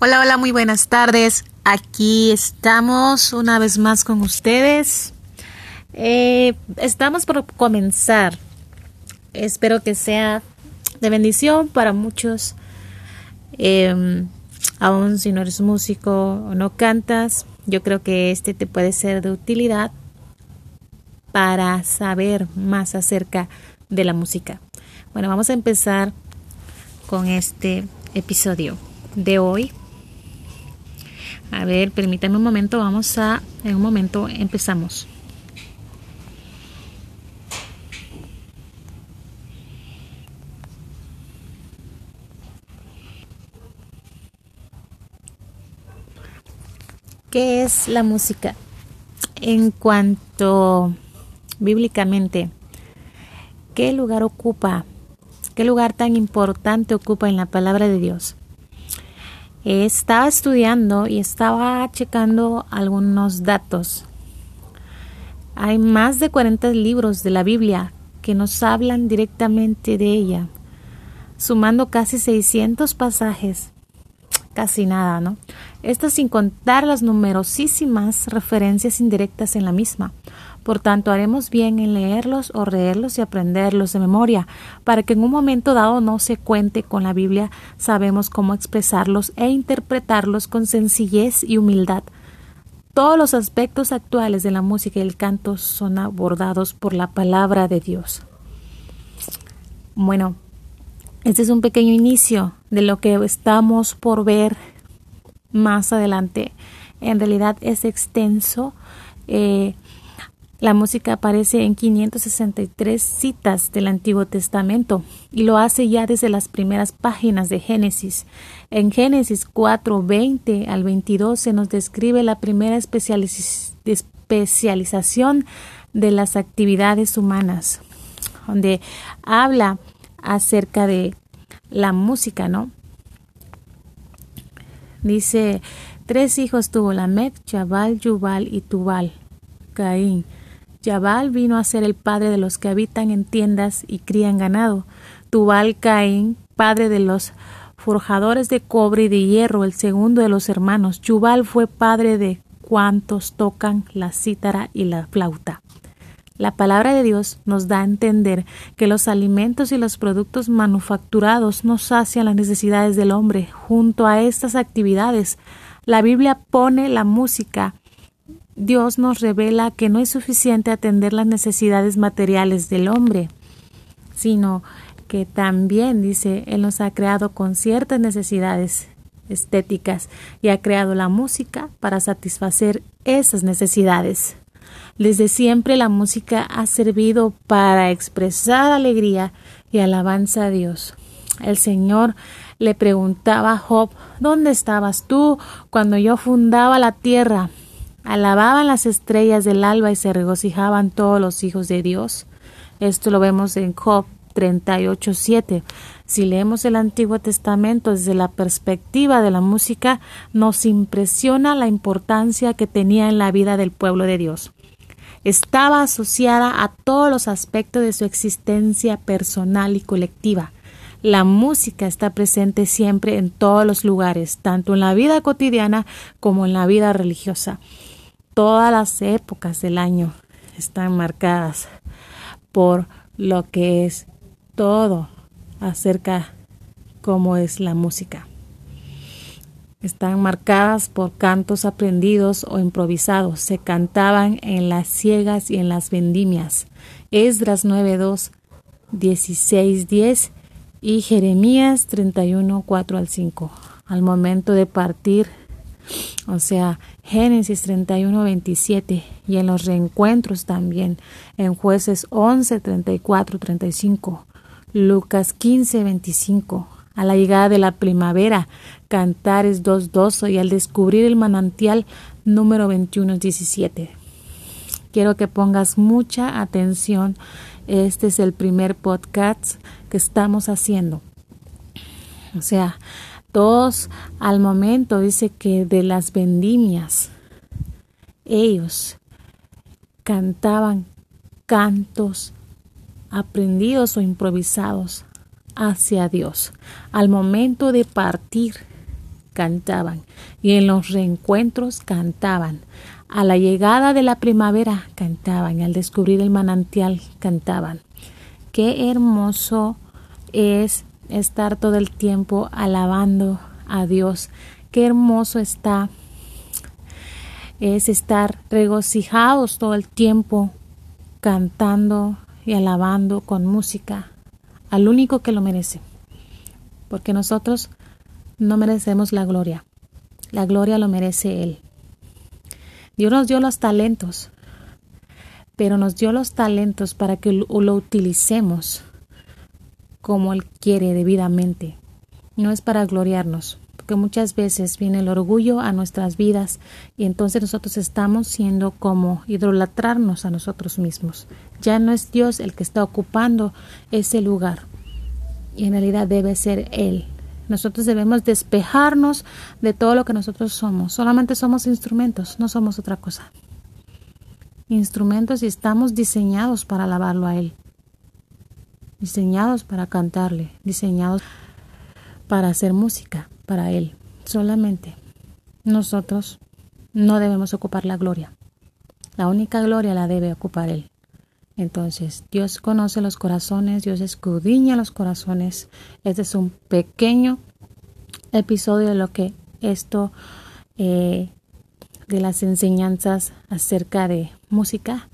Hola, hola, muy buenas tardes. Aquí estamos una vez más con ustedes. Eh, estamos por comenzar. Espero que sea de bendición para muchos. Eh, aún si no eres músico o no cantas, yo creo que este te puede ser de utilidad para saber más acerca de la música. Bueno, vamos a empezar con este episodio de hoy. A ver, permítame un momento, vamos a, en un momento empezamos. ¿Qué es la música? En cuanto bíblicamente, ¿qué lugar ocupa? ¿Qué lugar tan importante ocupa en la palabra de Dios? Estaba estudiando y estaba checando algunos datos. Hay más de 40 libros de la Biblia que nos hablan directamente de ella, sumando casi 600 pasajes. Casi nada, ¿no? Esto sin contar las numerosísimas referencias indirectas en la misma. Por tanto, haremos bien en leerlos o leerlos y aprenderlos de memoria, para que en un momento dado no se cuente con la Biblia, sabemos cómo expresarlos e interpretarlos con sencillez y humildad. Todos los aspectos actuales de la música y el canto son abordados por la palabra de Dios. Bueno, este es un pequeño inicio de lo que estamos por ver más adelante. En realidad es extenso. Eh, la música aparece en 563 citas del Antiguo Testamento y lo hace ya desde las primeras páginas de Génesis. En Génesis 4, 20 al 22 se nos describe la primera especialización de las actividades humanas, donde habla acerca de la música, ¿no? Dice, tres hijos tuvo Lamec, Jabal, Yubal y Tubal, Caín. Yabal vino a ser el padre de los que habitan en tiendas y crían ganado. Tubal Caín, padre de los forjadores de cobre y de hierro, el segundo de los hermanos. Yubal fue padre de cuantos tocan la cítara y la flauta. La palabra de Dios nos da a entender que los alimentos y los productos manufacturados no sacian las necesidades del hombre. Junto a estas actividades, la Biblia pone la música Dios nos revela que no es suficiente atender las necesidades materiales del hombre, sino que también, dice, Él nos ha creado con ciertas necesidades estéticas y ha creado la música para satisfacer esas necesidades. Desde siempre la música ha servido para expresar alegría y alabanza a Dios. El Señor le preguntaba a Job, ¿dónde estabas tú cuando yo fundaba la tierra? Alababan las estrellas del alba y se regocijaban todos los hijos de Dios. Esto lo vemos en Job 38.7. Si leemos el Antiguo Testamento desde la perspectiva de la música, nos impresiona la importancia que tenía en la vida del pueblo de Dios. Estaba asociada a todos los aspectos de su existencia personal y colectiva. La música está presente siempre en todos los lugares, tanto en la vida cotidiana como en la vida religiosa todas las épocas del año están marcadas por lo que es todo acerca cómo es la música. Están marcadas por cantos aprendidos o improvisados. Se cantaban en las ciegas y en las vendimias. Esdras 9.2, 16.10 y Jeremías 31, 4 al 5. Al momento de partir o sea, Génesis 31, 27 y en los reencuentros también, en jueces 11, 34, 35, Lucas 15, 25. A la llegada de la primavera, Cantares 2.12 y al descubrir el manantial número 21, 17. Quiero que pongas mucha atención. Este es el primer podcast que estamos haciendo. O sea, todos al momento dice que de las vendimias ellos cantaban cantos aprendidos o improvisados hacia Dios. Al momento de partir cantaban, y en los reencuentros cantaban. A la llegada de la primavera cantaban, al descubrir el manantial cantaban. Qué hermoso es estar todo el tiempo alabando a Dios. Qué hermoso está es estar regocijados todo el tiempo cantando y alabando con música al único que lo merece. Porque nosotros no merecemos la gloria. La gloria lo merece Él. Dios nos dio los talentos, pero nos dio los talentos para que lo, utilicemos como Él quiere debidamente. No es para gloriarnos, porque muchas veces viene el orgullo a nuestras vidas y entonces nosotros estamos siendo como idolatrarnos a nosotros mismos. Ya no es Dios el que está ocupando ese lugar y en realidad debe ser Él. Nosotros debemos despejarnos de todo lo que nosotros somos. Solamente somos instrumentos, no somos otra cosa. Instrumentos y estamos diseñados para alabarlo a Él. Diseñados para cantarle, diseñados para hacer música para Él. Solamente nosotros no debemos ocupar la gloria. La única gloria la debe ocupar Él. Entonces, Dios conoce los corazones, Dios escudriña los corazones. Este es un pequeño episodio de lo que esto, eh, de las enseñanzas acerca de música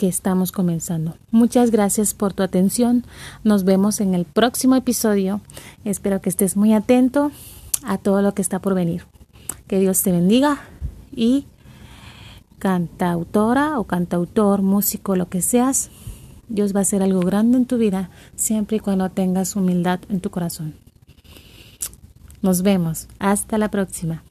que estamos comenzando. Muchas gracias por tu atención. Nos vemos en el próximo episodio. Espero que estés muy atento a todo lo que está por venir. Que Dios te bendiga y cantautora o cantautor, músico, lo que seas, Dios va a hacer algo grande en tu vida siempre y cuando tengas humildad en tu corazón. Nos vemos. Hasta la próxima.